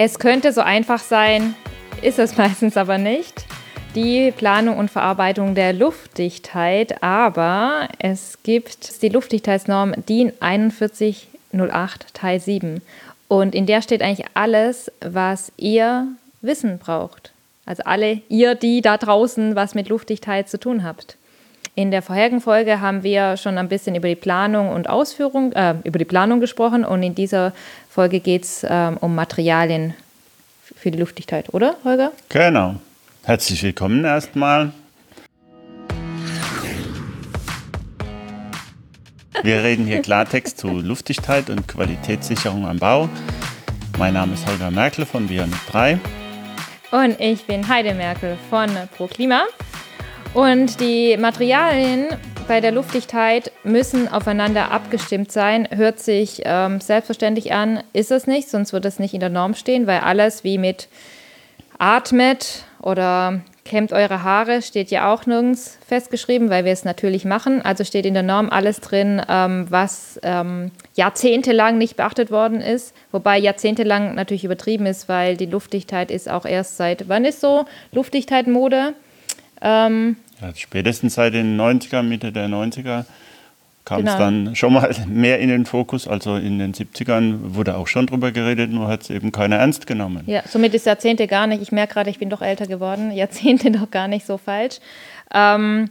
Es könnte so einfach sein, ist es meistens aber nicht. Die Planung und Verarbeitung der Luftdichtheit, aber es gibt die Luftdichtheitsnorm DIN 4108 Teil 7 und in der steht eigentlich alles, was ihr Wissen braucht. Also alle ihr, die da draußen was mit Luftdichtheit zu tun habt. In der vorherigen Folge haben wir schon ein bisschen über die Planung und Ausführung, äh, über die Planung gesprochen und in dieser Folge geht es ähm, um Materialien für die Luftdichtheit, oder Holger? Genau. Herzlich willkommen erstmal. Wir reden hier Klartext zu Luftdichtheit und Qualitätssicherung am Bau. Mein Name ist Holger Merkel von Bionik 3. Und ich bin Heide Merkel von ProKlima. Und die Materialien bei der Luftdichtheit müssen aufeinander abgestimmt sein. Hört sich ähm, selbstverständlich an, ist es nicht, sonst wird es nicht in der Norm stehen, weil alles wie mit atmet oder kämmt eure Haare steht ja auch nirgends festgeschrieben, weil wir es natürlich machen. Also steht in der Norm alles drin, ähm, was ähm, jahrzehntelang nicht beachtet worden ist. Wobei jahrzehntelang natürlich übertrieben ist, weil die Luftdichtheit ist auch erst seit, wann ist so Luftdichtheit Mode? Ähm, ja, spätestens seit den 90er, Mitte der 90er kam genau. es dann schon mal mehr in den Fokus. Also in den 70ern wurde auch schon drüber geredet, nur hat es eben keiner ernst genommen. Ja, somit ist Jahrzehnte gar nicht, ich merke gerade, ich bin doch älter geworden, Jahrzehnte doch gar nicht so falsch. Ähm,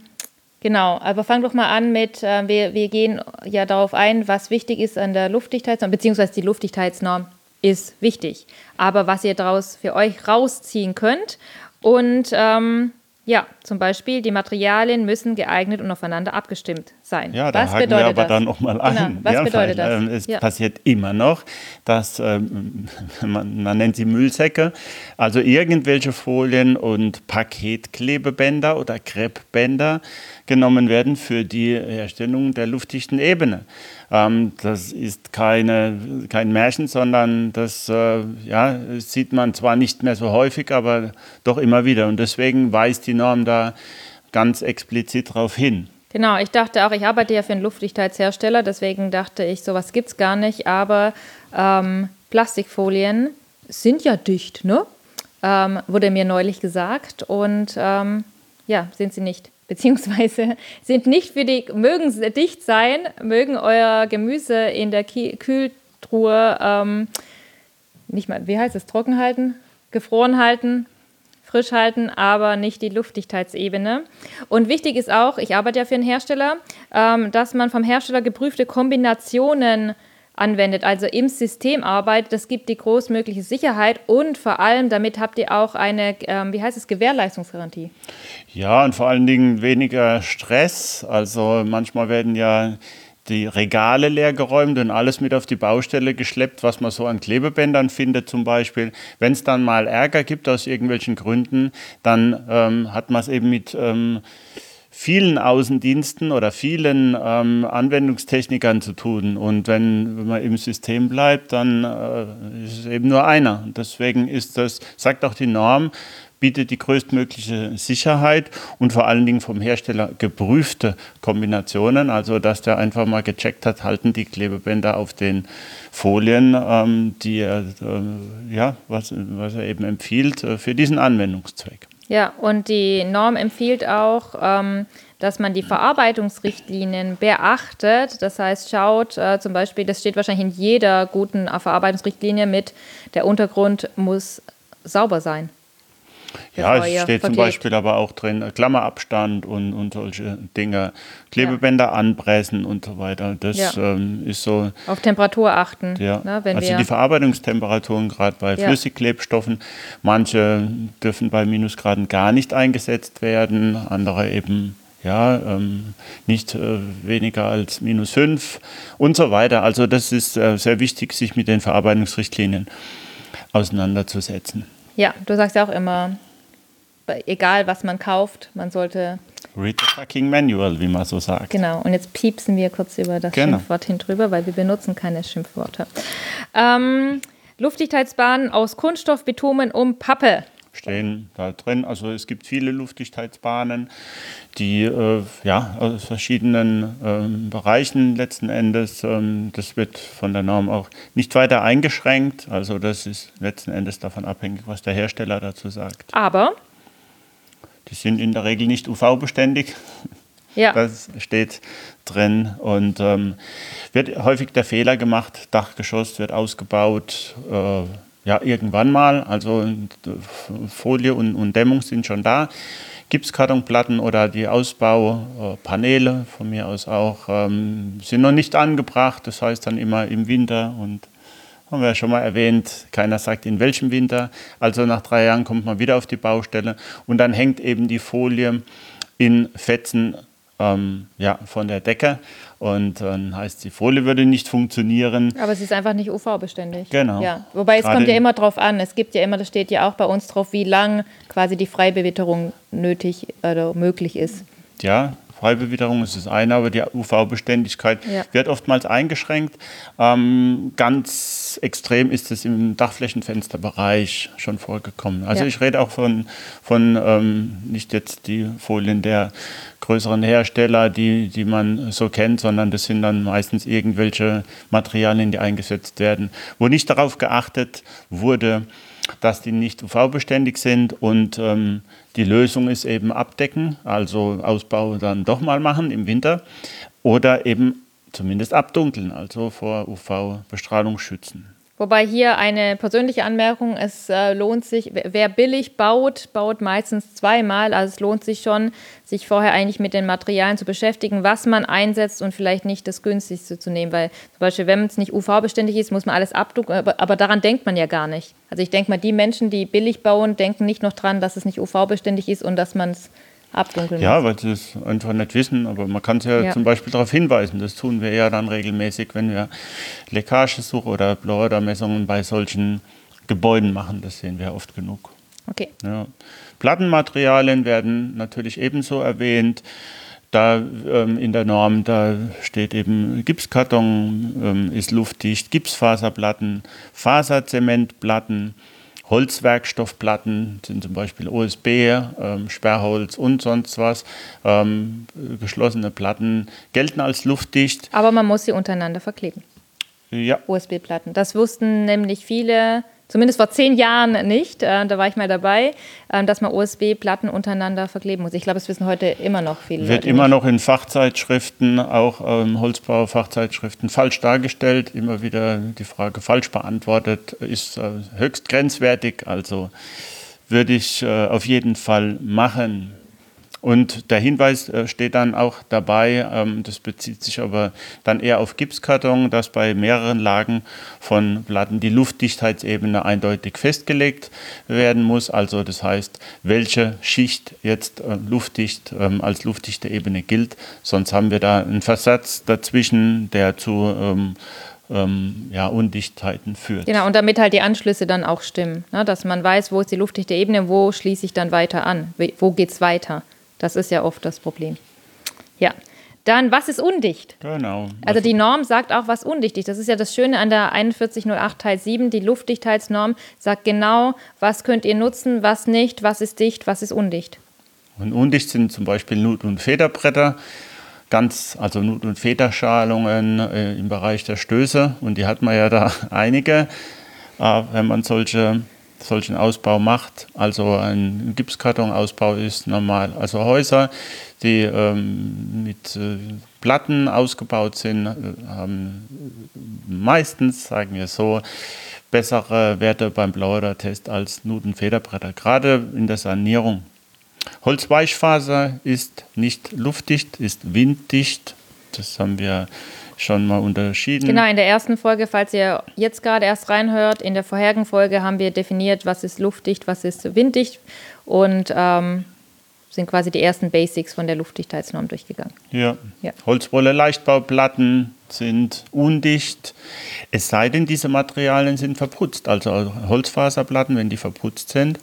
genau, aber fang doch mal an mit, äh, wir, wir gehen ja darauf ein, was wichtig ist an der Luftdichtheitsnorm, beziehungsweise die Luftdichtheitsnorm ist wichtig. Aber was ihr daraus für euch rausziehen könnt und ähm, ja, zum Beispiel, die Materialien müssen geeignet und aufeinander abgestimmt sein. Ja, da Was haken wir aber das? dann nochmal an. Genau. Was ja, bedeutet das? Ähm, es ja. passiert immer noch, dass ähm, man, man, nennt sie Müllsäcke, also irgendwelche Folien und Paketklebebänder oder Kreppbänder genommen werden für die Herstellung der luftdichten Ebene. Ähm, das ist keine, kein Märchen, sondern das äh, ja, sieht man zwar nicht mehr so häufig, aber doch immer wieder. Und deswegen weist die Norm da ganz explizit darauf hin. Genau, ich dachte auch, ich arbeite ja für einen Luftdichtheitshersteller, deswegen dachte ich, sowas gibt es gar nicht, aber ähm, Plastikfolien sind ja dicht, ne? Ähm, wurde mir neulich gesagt und ähm, ja, sind sie nicht beziehungsweise sind nicht für die, mögen dicht sein, mögen euer Gemüse in der Kühltruhe ähm, nicht mal, wie heißt es, trocken halten, gefroren halten, frisch halten, aber nicht die Luftdichtheitsebene. Und wichtig ist auch, ich arbeite ja für einen Hersteller, ähm, dass man vom Hersteller geprüfte Kombinationen anwendet, also im System arbeitet. Das gibt die großmögliche Sicherheit und vor allem damit habt ihr auch eine, ähm, wie heißt es, Gewährleistungsgarantie. Ja, und vor allen Dingen weniger Stress. Also manchmal werden ja die Regale leer geräumt und alles mit auf die Baustelle geschleppt, was man so an Klebebändern findet zum Beispiel. Wenn es dann mal Ärger gibt aus irgendwelchen Gründen, dann ähm, hat man es eben mit... Ähm, vielen Außendiensten oder vielen ähm, Anwendungstechnikern zu tun. Und wenn, wenn, man im System bleibt, dann äh, ist es eben nur einer. Deswegen ist das, sagt auch die Norm, bietet die größtmögliche Sicherheit und vor allen Dingen vom Hersteller geprüfte Kombinationen. Also dass der einfach mal gecheckt hat, halten die Klebebänder auf den Folien, ähm, die er, äh, ja, was, was er eben empfiehlt äh, für diesen Anwendungszweck. Ja, und die Norm empfiehlt auch, ähm, dass man die Verarbeitungsrichtlinien beachtet. Das heißt, schaut äh, zum Beispiel, das steht wahrscheinlich in jeder guten Verarbeitungsrichtlinie mit, der Untergrund muss sauber sein. Ja, es steht zum Beispiel aber auch drin, äh, Klammerabstand und, und solche Dinge, Klebebänder ja. anpressen und so weiter. Das ja. ähm, ist so. Auf Temperatur achten. Ja. Ne, also die Verarbeitungstemperaturen, gerade bei ja. Flüssigklebstoffen, manche dürfen bei Minusgraden gar nicht eingesetzt werden, andere eben ja, ähm, nicht äh, weniger als minus 5 und so weiter. Also das ist äh, sehr wichtig, sich mit den Verarbeitungsrichtlinien auseinanderzusetzen. Ja, du sagst ja auch immer, egal was man kauft, man sollte. Read the fucking manual, wie man so sagt. Genau, und jetzt piepsen wir kurz über das genau. Schimpfwort hin drüber, weil wir benutzen keine Schimpfworte. Ähm, Luftdichtheitsbahnen aus Kunststoff, Bitumen um Pappe. Stehen da drin. Also es gibt viele Luftdichtheitsbahnen, die äh, ja, aus verschiedenen ähm, Bereichen letzten Endes, ähm, das wird von der Norm auch nicht weiter eingeschränkt. Also das ist letzten Endes davon abhängig, was der Hersteller dazu sagt. Aber? Die sind in der Regel nicht UV-beständig. Ja. Das steht drin und ähm, wird häufig der Fehler gemacht, Dachgeschoss wird ausgebaut, äh, ja, irgendwann mal. Also Folie und, und Dämmung sind schon da. Gipskartonplatten oder die Ausbaupaneele von mir aus auch ähm, sind noch nicht angebracht. Das heißt dann immer im Winter und haben wir ja schon mal erwähnt, keiner sagt in welchem Winter. Also nach drei Jahren kommt man wieder auf die Baustelle und dann hängt eben die Folie in Fetzen ähm, ja, von der Decke. Und dann heißt, die Folie würde nicht funktionieren. Aber sie ist einfach nicht UV-beständig. Genau. Ja. Wobei es Gerade kommt ja immer drauf an. Es gibt ja immer, das steht ja auch bei uns drauf, wie lang quasi die Freibewitterung nötig oder möglich ist. Ja, Freibewitterung ist das eine, aber die UV-Beständigkeit ja. wird oftmals eingeschränkt. Ähm, ganz extrem ist es im Dachflächenfensterbereich schon vorgekommen. Also ja. ich rede auch von, von ähm, nicht jetzt die Folien der größeren Hersteller, die, die man so kennt, sondern das sind dann meistens irgendwelche Materialien, die eingesetzt werden, wo nicht darauf geachtet wurde, dass die nicht UV-beständig sind und ähm, die Lösung ist eben abdecken, also Ausbau dann doch mal machen im Winter oder eben zumindest abdunkeln, also vor UV-Bestrahlung schützen. Wobei hier eine persönliche Anmerkung, es äh, lohnt sich, wer billig baut, baut meistens zweimal. Also es lohnt sich schon, sich vorher eigentlich mit den Materialien zu beschäftigen, was man einsetzt und vielleicht nicht das günstigste zu nehmen. Weil zum Beispiel, wenn es nicht UV-beständig ist, muss man alles abdrucken, aber, aber, daran denkt man ja gar nicht. Also ich denke mal, die Menschen, die billig bauen, denken nicht noch dran, dass es nicht UV-beständig ist und dass man es abdunkeln Ja, weil sie es einfach nicht wissen, aber man kann es ja, ja, zum Beispiel darauf hinweisen. Das tun wir ja dann regelmäßig, wenn wir Leckagesuche oder Blauermessungen bei solchen Gebäuden machen. Das sehen wir oft genug. Okay. Ja. Plattenmaterialien werden natürlich ebenso erwähnt. Da ähm, in der Norm, da steht eben Gipskarton, ähm, ist luftdicht, Gipsfaserplatten, Faserzementplatten, Holzwerkstoffplatten sind zum Beispiel OSB, ähm, Sperrholz und sonst was. Ähm, geschlossene Platten gelten als luftdicht. Aber man muss sie untereinander verkleben. Ja. USB-Platten. Das wussten nämlich viele Zumindest vor zehn Jahren nicht, äh, da war ich mal dabei, äh, dass man USB-Platten untereinander verkleben muss. Ich glaube, es wissen heute immer noch viele. Wird Leute immer nicht. noch in Fachzeitschriften, auch ähm, Holzbau-Fachzeitschriften falsch dargestellt, immer wieder die Frage falsch beantwortet, ist äh, höchst grenzwertig, also würde ich äh, auf jeden Fall machen. Und der Hinweis äh, steht dann auch dabei, ähm, das bezieht sich aber dann eher auf Gipskarton, dass bei mehreren Lagen von Platten die Luftdichtheitsebene eindeutig festgelegt werden muss. Also das heißt, welche Schicht jetzt äh, luftdicht ähm, als luftdichte Ebene gilt. Sonst haben wir da einen Versatz dazwischen, der zu ähm, ähm, ja, Undichtheiten führt. Genau, und damit halt die Anschlüsse dann auch stimmen, ne? dass man weiß, wo ist die luftdichte Ebene, wo schließe ich dann weiter an, wo geht es weiter. Das ist ja oft das Problem. Ja. Dann, was ist undicht? Genau. Also die Norm sagt auch, was undicht ist. Das ist ja das Schöne an der 4108 Teil 7. Die Luftdichtheitsnorm sagt genau, was könnt ihr nutzen, was nicht, was ist dicht, was ist undicht. Und undicht sind zum Beispiel Nut- und Federbretter, ganz, also Nut- und Federschalungen äh, im Bereich der Stöße. Und die hat man ja da einige, äh, wenn man solche solchen Ausbau macht. Also ein Gipskartonausbau ist normal. Also Häuser, die ähm, mit äh, Platten ausgebaut sind, äh, haben meistens, sagen wir so, bessere Werte beim Blauer-Test als Nutenfederbretter, gerade in der Sanierung. Holzweichfaser ist nicht luftdicht, ist winddicht. Das haben wir schon mal unterschieden. Genau, in der ersten Folge, falls ihr jetzt gerade erst reinhört, in der vorherigen Folge haben wir definiert, was ist luftdicht, was ist winddicht und ähm, sind quasi die ersten Basics von der Luftdichtheitsnorm durchgegangen. Ja. ja. Holzwolle Leichtbauplatten sind undicht, es sei denn, diese Materialien sind verputzt. Also Holzfaserplatten, wenn die verputzt sind,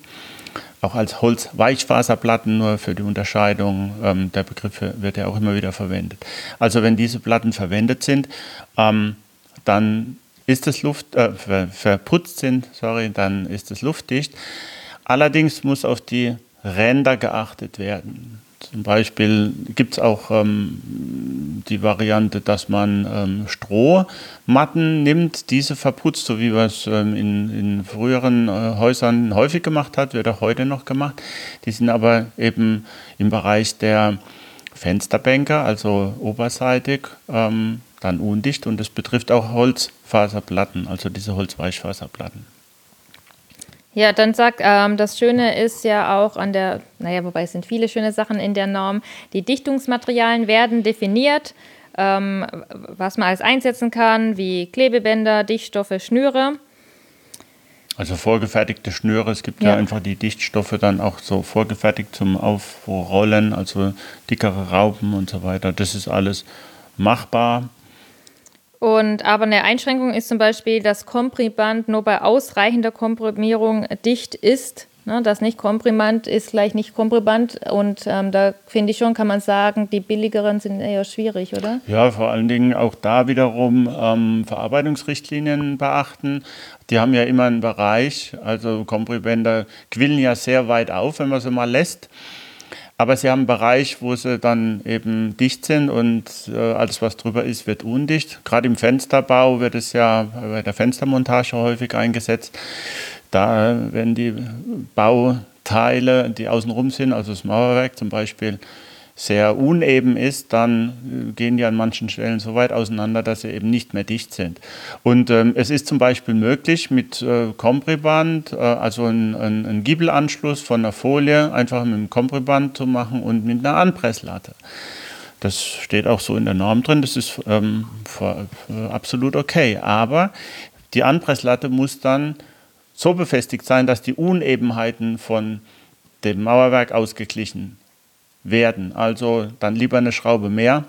auch als Holzweichfaserplatten, nur für die Unterscheidung ähm, der Begriffe wird ja auch immer wieder verwendet. Also wenn diese Platten verwendet sind, ähm, dann ist es Luft, äh, verputzt sind, sorry, dann ist es luftdicht. Allerdings muss auf die Ränder geachtet werden. Zum Beispiel gibt es auch ähm, die Variante, dass man ähm, Strohmatten nimmt, diese verputzt, so wie man es ähm, in, in, früheren äh, Häusern häufig gemacht hat, wird auch heute noch gemacht. Die sind aber eben im Bereich der Fensterbänke, also oberseitig, ähm, dann undicht und das betrifft auch Holzfaserplatten, also diese Holzweichfaserplatten. Ja, dann sagt, ähm, das Schöne ist ja auch an der, naja, wobei es sind viele schöne Sachen in der Norm, die Dichtungsmaterialien werden definiert, ähm, was man alles einsetzen kann, wie Klebebänder, Dichtstoffe, Schnüre. Also vorgefertigte Schnüre, es gibt ja. ja, einfach die Dichtstoffe dann auch so vorgefertigt zum Aufrollen, also dickere Raupen und so weiter. Das ist alles machbar. Und aber eine Einschränkung ist zum Beispiel, dass Komprimand nur bei ausreichender Komprimierung dicht ist. Ne, das nicht Komprimand ist gleich nicht Komprimand. Und ähm, da finde ich schon, kann man sagen, die billigeren sind eher schwierig, oder? Ja, vor allen Dingen auch da wiederum ähm, Verarbeitungsrichtlinien beachten. Die haben ja immer einen Bereich, also Komprimände quillen ja sehr weit auf, wenn man sie mal lässt. Aber sie haben einen Bereich, wo sie dann eben dicht sind und äh, alles, was drüber ist, wird undicht. Gerade im Fensterbau wird es ja bei der Fenstermontage häufig eingesetzt. Da werden die Bauteile, die außenrum sind, also das Mauerwerk zum Beispiel, sehr uneben ist, dann äh, gehen die an manchen Stellen so weit auseinander, dass sie eben nicht mehr dicht sind. Und ähm, es ist zum Beispiel möglich mit äh, Kompriband, äh, also ein, ein, Giebelanschluss von einer Folie einfach mit einem Kompriband zu machen und mit einer Anpresslatte. Das steht auch so in der Norm drin, das ist ähm, für, für absolut okay. Aber die Anpresslatte muss dann so befestigt sein, dass die Unebenheiten von dem Mauerwerk ausgeglichen werden. Also dann lieber eine Schraube mehr,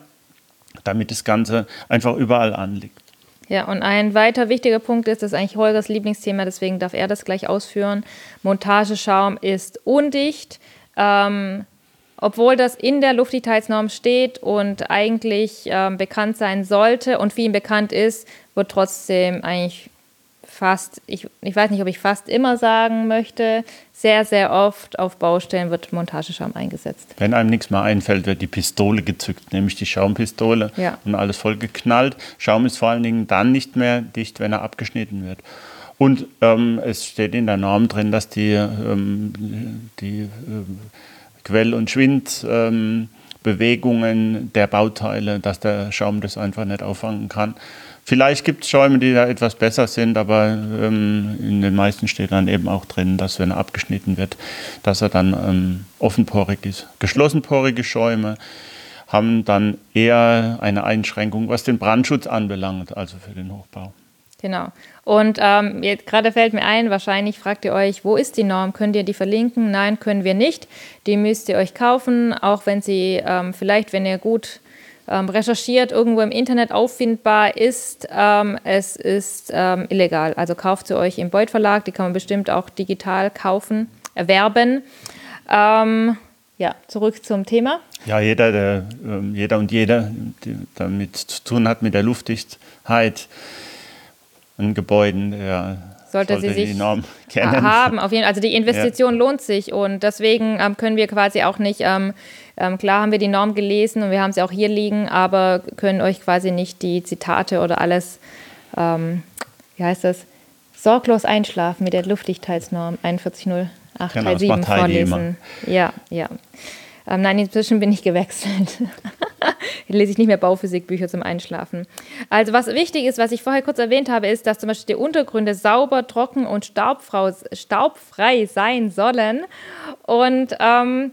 damit das Ganze einfach überall anliegt. Ja, und ein weiter wichtiger Punkt ist, das ist eigentlich Holgers Lieblingsthema, deswegen darf er das gleich ausführen. Montageschaum ist undicht. Ähm, obwohl das in der Luftdichtheitsnorm steht und eigentlich ähm, bekannt sein sollte und vielen bekannt ist, wird trotzdem eigentlich fast, ich, ich weiß nicht, ob ich fast immer sagen möchte, sehr, sehr oft auf Baustellen wird Montageschaum eingesetzt. Wenn einem nichts mehr einfällt, wird die Pistole gezückt, nämlich die Schaumpistole ja. und alles voll geknallt. Schaum ist vor allen Dingen dann nicht mehr dicht, wenn er abgeschnitten wird. Und ähm, es steht in der Norm drin, dass die, ähm, die ähm, Quell- und Schwindbewegungen ähm, der Bauteile, dass der Schaum das einfach nicht auffangen kann. Vielleicht gibt es Schäume, die da etwas besser sind, aber ähm, in den meisten steht dann eben auch drin, dass wenn er abgeschnitten wird, dass er dann ähm, offenporig ist. Geschlossenporige Schäume haben dann eher eine Einschränkung, was den Brandschutz anbelangt, also für den Hochbau. Genau. Und ähm, gerade fällt mir ein, wahrscheinlich fragt ihr euch, wo ist die Norm? Könnt ihr die verlinken? Nein, können wir nicht. Die müsst ihr euch kaufen, auch wenn sie ähm, vielleicht, wenn ihr gut ähm, recherchiert, irgendwo im Internet auffindbar ist. Ähm, es ist ähm, illegal. Also kauft sie euch im Beuth Verlag. Die kann man bestimmt auch digital kaufen, erwerben. Ähm, ja, zurück zum Thema. Ja, jeder, der, jeder und jeder, die damit zu tun hat mit der Luftdichtheit in Gebäuden, der sollte, sollte sie sich haben. Auf jeden. Also die Investition ja. lohnt sich und deswegen ähm, können wir quasi auch nicht ähm, ähm, klar haben wir die Norm gelesen und wir haben sie auch hier liegen, aber können euch quasi nicht die Zitate oder alles, ähm, wie heißt das, sorglos einschlafen mit der Luftdichtheitsnorm 4108 genau, Teil 7 vorlesen. Ja, ja. Ähm, nein, inzwischen bin ich gewechselt. lese ich nicht mehr Bauphysikbücher zum Einschlafen. Also was wichtig ist, was ich vorher kurz erwähnt habe, ist, dass zum Beispiel die Untergründe sauber, trocken und staubfrei sein sollen. Und ähm,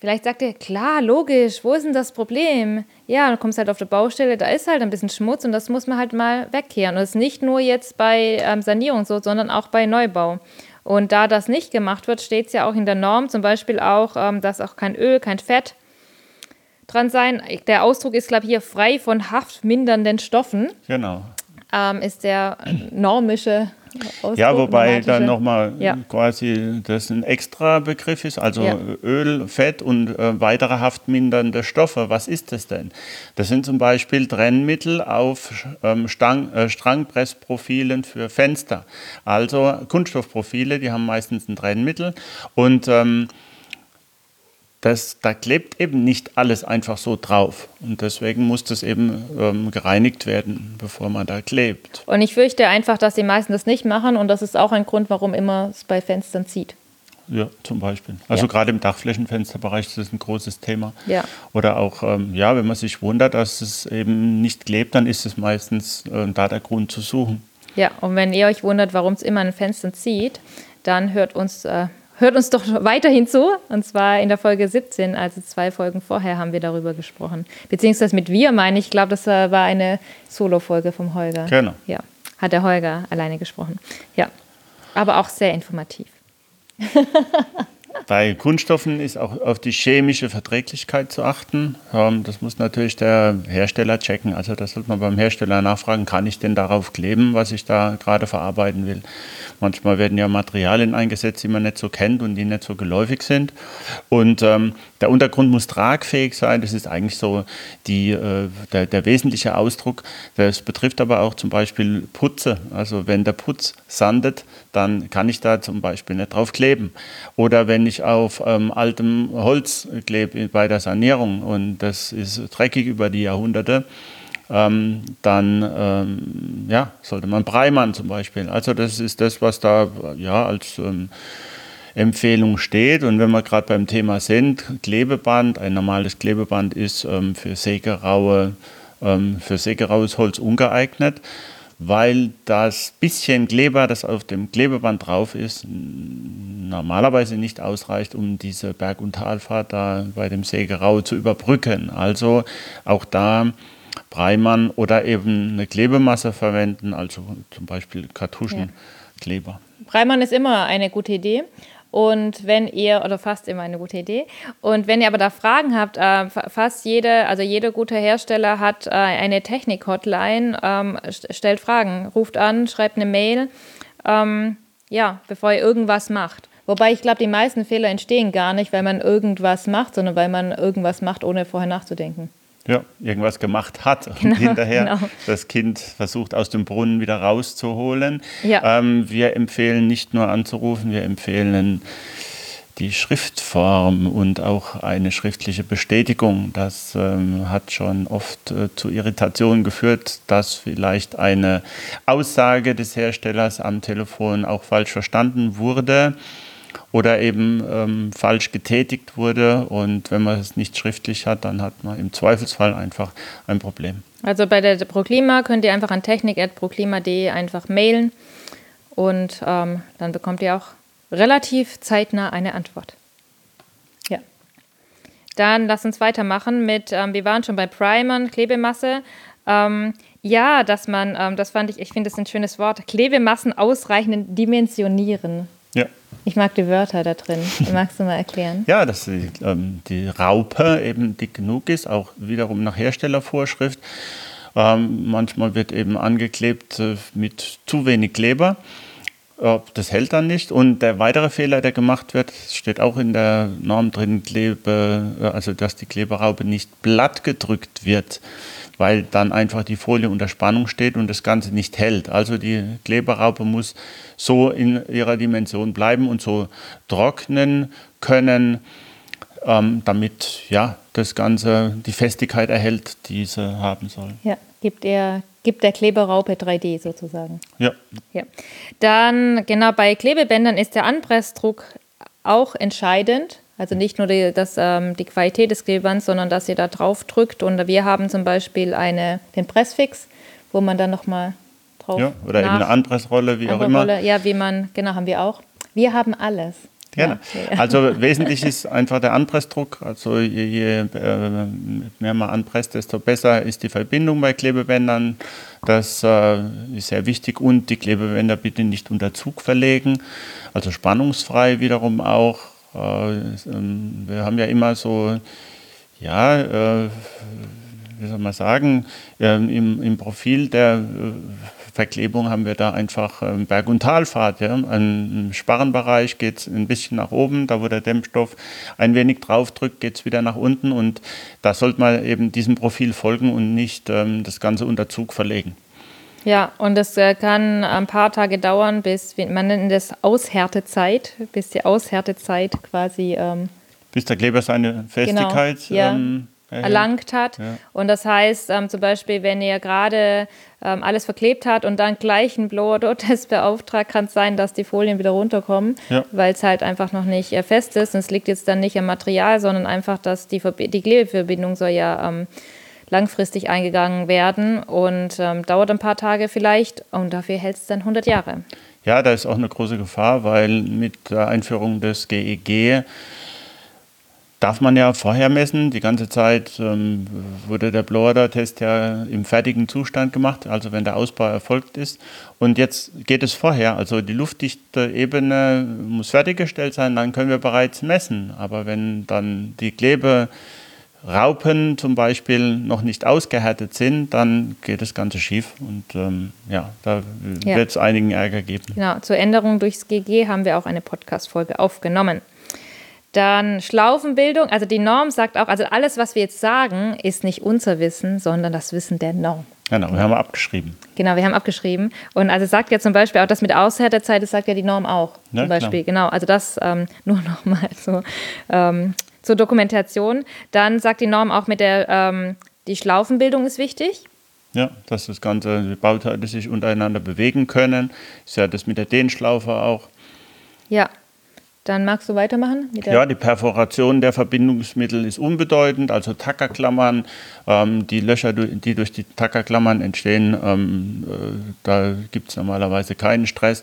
Vielleicht sagt ihr, klar, logisch, wo ist denn das Problem? Ja, du kommst halt auf der Baustelle, da ist halt ein bisschen Schmutz und das muss man halt mal wegkehren. Und das ist nicht nur jetzt bei ähm, Sanierung so, sondern auch bei Neubau. Und da das nicht gemacht wird, steht es ja auch in der Norm, zum Beispiel auch, ähm, dass auch kein Öl, kein Fett dran sein. Der Ausdruck ist, glaube ich, hier frei von haftmindernden Stoffen. Genau. Ähm, ist der normische Ja, wobei dann nochmal ja. quasi das ein extra Begriff ist, also ja. Öl, Fett und äh, weitere haftmindernde Stoffe. Was ist das denn? Das sind zum Beispiel Trennmittel auf ähm, Stang, äh, Strangpressprofilen für Fenster. Also Kunststoffprofile, die haben meistens ein Trennmittel und ähm, das, da klebt eben nicht alles einfach so drauf. Und deswegen muss das eben ähm, gereinigt werden, bevor man da klebt. Und ich fürchte einfach, dass die meisten das nicht machen und das ist auch ein Grund, warum immer es bei Fenstern zieht. Ja, zum Beispiel. Also ja. gerade im Dachflächenfensterbereich ist das ein großes Thema. Ja. Oder auch, ähm, ja, wenn man sich wundert, dass es eben nicht klebt, dann ist es meistens äh, da der Grund zu suchen. Ja, und wenn ihr euch wundert, warum es immer an Fenstern zieht, dann hört uns äh, Hört uns doch weiterhin zu, und zwar in der Folge 17, also zwei Folgen vorher haben wir darüber gesprochen. Beziehungsweise mit wir meine ich, glaube, das war eine Solo-Folge vom Holger. Genau. Ja, hat der Holger alleine gesprochen. Ja, aber auch sehr informativ. Bei Kunststoffen ist auch auf die chemische Verträglichkeit zu achten. Ähm, das muss natürlich der Hersteller checken. Also das sollte man beim Hersteller nachfragen, kann ich denn darauf kleben, was ich da gerade verarbeiten will. Manchmal werden ja Materialien eingesetzt, die man nicht so kennt und die nicht so geläufig sind. Und ähm, der Untergrund muss tragfähig sein. Das ist eigentlich so die, äh, der, der, wesentliche Ausdruck. Das betrifft aber auch zum Beispiel Putze. Also wenn der Putz sandet, dann kann ich da zum Beispiel nicht drauf kleben. Oder wenn ich auf ähm, altem Holz klebe bei der Sanierung und das ist dreckig über die Jahrhunderte, ähm, dann ähm, ja, sollte man Breimann zum Beispiel. Also das ist das, was da ja als ähm, Empfehlung steht. Und wenn wir gerade beim Thema sind, Klebeband, ein normales Klebeband ist ähm, für sägeraue, ähm, für sägeraues Holz ungeeignet weil das bisschen Kleber, das auf dem Klebeband drauf ist, normalerweise nicht ausreicht, um diese Berg- und Talfahrt da bei dem Sägerau zu überbrücken. Also auch da Breimann oder eben eine Klebemasse verwenden, also zum Beispiel Kartuschenkleber. Ja. Breimann ist immer eine gute Idee. Und wenn ihr, oder fast immer eine gute Idee, und wenn ihr aber da Fragen habt, äh, fast jede, also jeder gute Hersteller hat äh, eine Technik-Hotline, ähm, stellt Fragen, ruft an, schreibt eine Mail, ähm, ja, bevor ihr irgendwas macht. Wobei ich glaube, die meisten Fehler entstehen gar nicht, weil man irgendwas macht, sondern weil man irgendwas macht, ohne vorher nachzudenken ja, irgendwas gemacht hat und genau, hinterher genau. das Kind versucht aus dem Brunnen wieder rauszuholen. Ja. Ähm, wir empfehlen nicht nur anzurufen, wir empfehlen die Schriftform und auch eine schriftliche Bestätigung. Das ähm, hat schon oft äh, zu Irritationen geführt, dass vielleicht eine Aussage des Herstellers am Telefon auch falsch verstanden wurde oder eben ähm, falsch getätigt wurde. Und wenn man es nicht schriftlich hat, dann hat man im Zweifelsfall einfach ein Problem. Also bei der Proklima könnt ihr einfach an technik.proklima.de einfach mailen und ähm, dann bekommt ihr auch relativ zeitnah eine Antwort. Ja. Dann lass uns weitermachen mit, ähm, wir waren schon bei Primern, Klebemasse. Ähm, ja, dass man, ähm, das fand ich, ich finde das ein schönes Wort, Klebemassen ausreichend dimensionieren. Ich mag die Wörter da drin. Magst du mal erklären? ja, dass die, ähm, die Raupe eben dick genug ist, auch wiederum nach Herstellervorschrift. Ähm, manchmal wird eben angeklebt äh, mit zu wenig Kleber. Äh, das hält dann nicht. Und der weitere Fehler, der gemacht wird, steht auch in der Norm drin, Klebe, äh, also dass die Kleberaupe nicht blatt gedrückt wird weil dann einfach die Folie unter Spannung steht und das Ganze nicht hält. Also die Kleberraupe muss so in ihrer Dimension bleiben und so trocknen können, ähm, damit ja, das Ganze die Festigkeit erhält, die sie haben soll. Ja, gibt er gibt der Kleberraupe 3D sozusagen. Ja. ja. Dann, genau, bei Klebebändern ist der Anpressdruck auch entscheidend. Also nicht nur die, das, ähm, die Qualität des Klebebands, sondern dass ihr da drauf drückt. Und wir haben zum Beispiel eine, den Pressfix, wo man dann nochmal drauf. Ja, oder eben eine Anpressrolle, wie auch immer. Ja, wie man, genau, haben wir auch. Wir haben alles. Genau. Ja. Also wesentlich ist einfach der Anpressdruck. Also je, je äh, mehr man anpresst, desto besser ist die Verbindung bei Klebebändern. Das äh, ist sehr wichtig. Und die Klebebänder bitte nicht unter Zug verlegen. Also spannungsfrei wiederum auch. Äh, ähm, wir haben ja immer so, ja, äh, wie soll man sagen, ähm, im, im Profil der äh, Verklebung haben wir da einfach ähm, Berg- und Talfahrt. Ja? Im Sparrenbereich geht es ein bisschen nach oben, da wo der Dämmstoff ein wenig drauf drückt, geht es wieder nach unten und da sollte man eben diesem Profil folgen und nicht das Ganze unter Zug verlegen. Ja, und das äh, kann ein paar Tage dauern, bis, man nennt das Aushärtezeit, bis die Aushärtezeit quasi. Ähm, bis der Kleber seine genau, Festigkeit genau, ja. ähm, erlangt hat. Ja. Und das heißt, ähm, zum Beispiel, wenn ihr gerade ähm, alles verklebt habt und dann gleich einen Blower-Test beauftragt, kann es sein, dass die Folien wieder runterkommen, ja. weil es halt einfach noch nicht äh, fest ist. Und es liegt jetzt dann nicht am Material, sondern einfach, dass die, die Klebeverbindung soll ja ähm, langfristig eingegangen werden und ähm, dauert ein paar Tage vielleicht und dafür hält es dann 100 Jahre. Ja, da ist auch eine große Gefahr, weil mit der Einführung des GEG e darf man ja vorher messen. Die ganze Zeit ähm, wurde der Blower-Test ja im fertigen Zustand gemacht, also wenn der Ausbau erfolgt ist. Und jetzt geht es vorher, also die luftdichte Ebene muss fertiggestellt sein, dann können wir bereits messen. Aber wenn dann die Klebe Raupen zum Beispiel noch nicht ausgehärtet sind, dann geht das Ganze schief und ähm, ja, da ja. wird es einigen Ärger geben. Genau, zur Änderung durchs GG haben wir auch eine Podcast-Folge aufgenommen. Dann Schlaufenbildung, also die Norm sagt auch, also alles, was wir jetzt sagen, ist nicht unser Wissen, sondern das Wissen der Norm. Genau, wir haben abgeschrieben. Genau, wir haben abgeschrieben. Und also sagt ja zum Beispiel auch das mit Aushärtezeit, das sagt ja die Norm auch. Ja, zum Beispiel, klar. genau. Also das ähm, nur nochmal so ähm, zur Dokumentation. Dann sagt die Norm auch mit der, ähm, die Schlaufenbildung ist wichtig. Ja, dass das Ganze, die Bauteile sich untereinander bewegen können. Ist ja das mit der Dehnschlaufe auch. Ja, dann magst du weitermachen? ja, die Perforation der Verbindungsmittel ist unbedeutend, also Tackerklammern, ähm, die Löcher, die durch die Tackerklammern entstehen, ähm, äh, da gibt es normalerweise keinen Stress.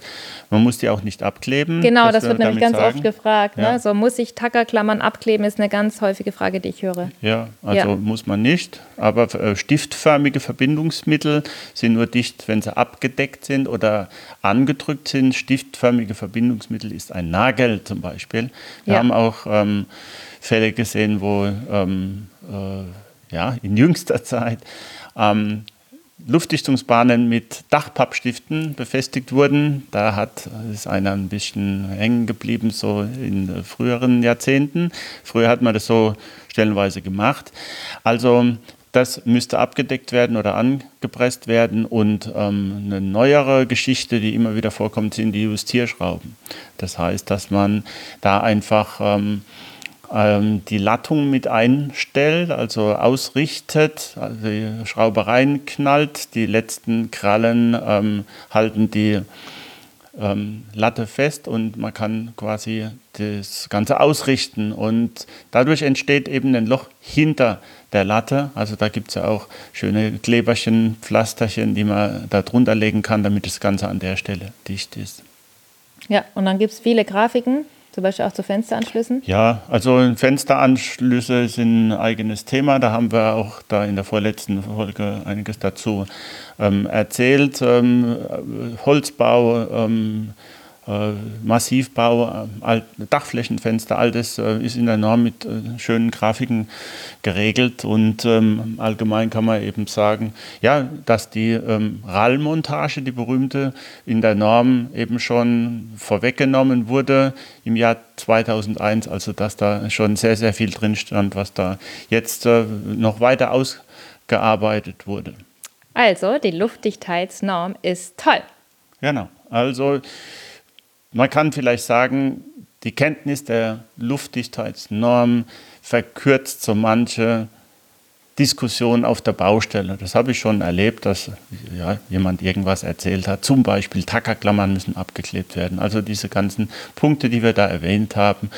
Man muss die auch nicht abkleben. Genau, das wird nämlich ganz sagen. oft gefragt. Ne? Ja. So, muss ich Tackerklammern abkleben, ist eine ganz häufige Frage, die ich höre. Ja, also ja. muss man nicht, aber äh, stiftförmige Verbindungsmittel sind nur dicht, wenn sie abgedeckt sind oder angedrückt sind. Stiftförmige Verbindungsmittel ist ein Nagel zum Beispiel. Wir ja. haben auch ähm, Fälle gesehen, wo ähm, äh, ja, in jüngster Zeit ähm, Luftdichtungsbahnen mit Dachpappstiften befestigt wurden. Da hat, ist einer ein bisschen hängen geblieben, so in früheren Jahrzehnten. Früher hat man das so stellenweise gemacht. Also das müsste abgedeckt werden oder angepresst werden. Und ähm, eine neuere Geschichte, die immer wieder vorkommt, sind die Justierschrauben. Das heißt, dass man da einfach ähm, ähm, die Lattung mit einstellt, also ausrichtet, also die Schraube reinknallt, die letzten Krallen ähm, halten die ähm, Latte fest und man kann quasi das Ganze ausrichten. Und dadurch entsteht eben ein Loch hinter der Latte. Also da gibt es ja auch schöne Kleberchen, Pflasterchen, die man da drunter legen kann, damit das Ganze an der Stelle dicht ist. Ja, und dann gibt es viele Grafiken, zum Beispiel auch zu Fensteranschlüssen? Ja, also Fensteranschlüsse sind ein eigenes Thema. Da haben wir auch da in der vorletzten Folge einiges dazu ähm, erzählt. Ähm, Holzbau, ähm, äh, Massivbau, äh, Dachflächenfenster, all das äh, ist in der Norm mit schönen Grafiken geregelt und ähm, allgemein kann man eben sagen, ja, dass die ähm, RAL-Montage, die berühmte, in der Norm eben schon vorweggenommen wurde im Jahr 2001, also dass da schon sehr, sehr viel drin stand, was da jetzt noch weiter ausgearbeitet wurde. Also, die Luftdichtheitsnorm ist toll. Genau. Also man kann vielleicht sagen, die Kenntnis der Luftdichtheitsnorm verkürzt so manche Diskussion auf der Baustelle. Das habe ich schon erlebt, dass ja, jemand irgendwas erzählt hat. Zum Beispiel Tackerklammern müssen abgeklebt werden. Also diese ganzen Punkte, die wir da erwähnt haben.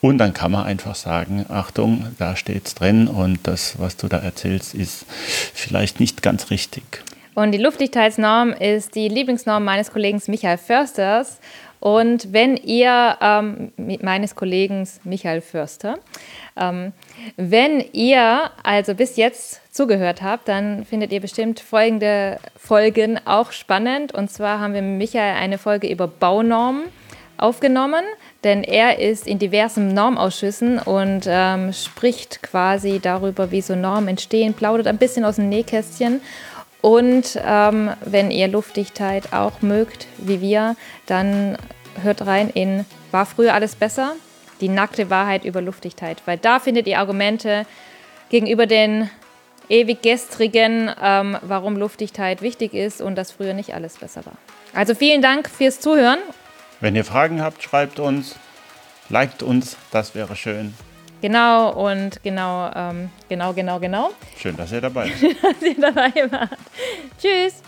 Und dann kann man einfach sagen, Achtung, da steht es drin und das, was du da erzählst, ist vielleicht nicht ganz richtig. Und die Luftdichtheitsnorm ist die Lieblingsnorm meines Kollegen Michael Försters. Und wenn ihr, ähm, meines Kollegen Michael Förster, ähm, wenn ihr also bis jetzt zugehört habt, dann findet ihr bestimmt folgende Folgen auch spannend. Und zwar haben wir mit Michael eine Folge über Baunormen aufgenommen, denn er ist in diversen Normausschüssen und ähm, spricht quasi darüber, wie so Normen entstehen, plaudert ein bisschen aus dem Nähkästchen Und ähm, wenn ihr Luftdichtheit auch mögt, wie wir, dann hört rein in War früher alles besser? Die nackte Wahrheit über Luftdichtheit. Weil da findet ihr Argumente gegenüber den ewig gestrigen, ähm, warum Luftdichtheit wichtig ist und dass früher nicht alles besser war. Also vielen Dank fürs Zuhören. Wenn ihr Fragen habt, schreibt uns, liked uns, das wäre schön. Genau und genau, ähm, genau, genau, genau. Schön, dass ihr dabei seid. dass ihr dabei wart. Tschüss.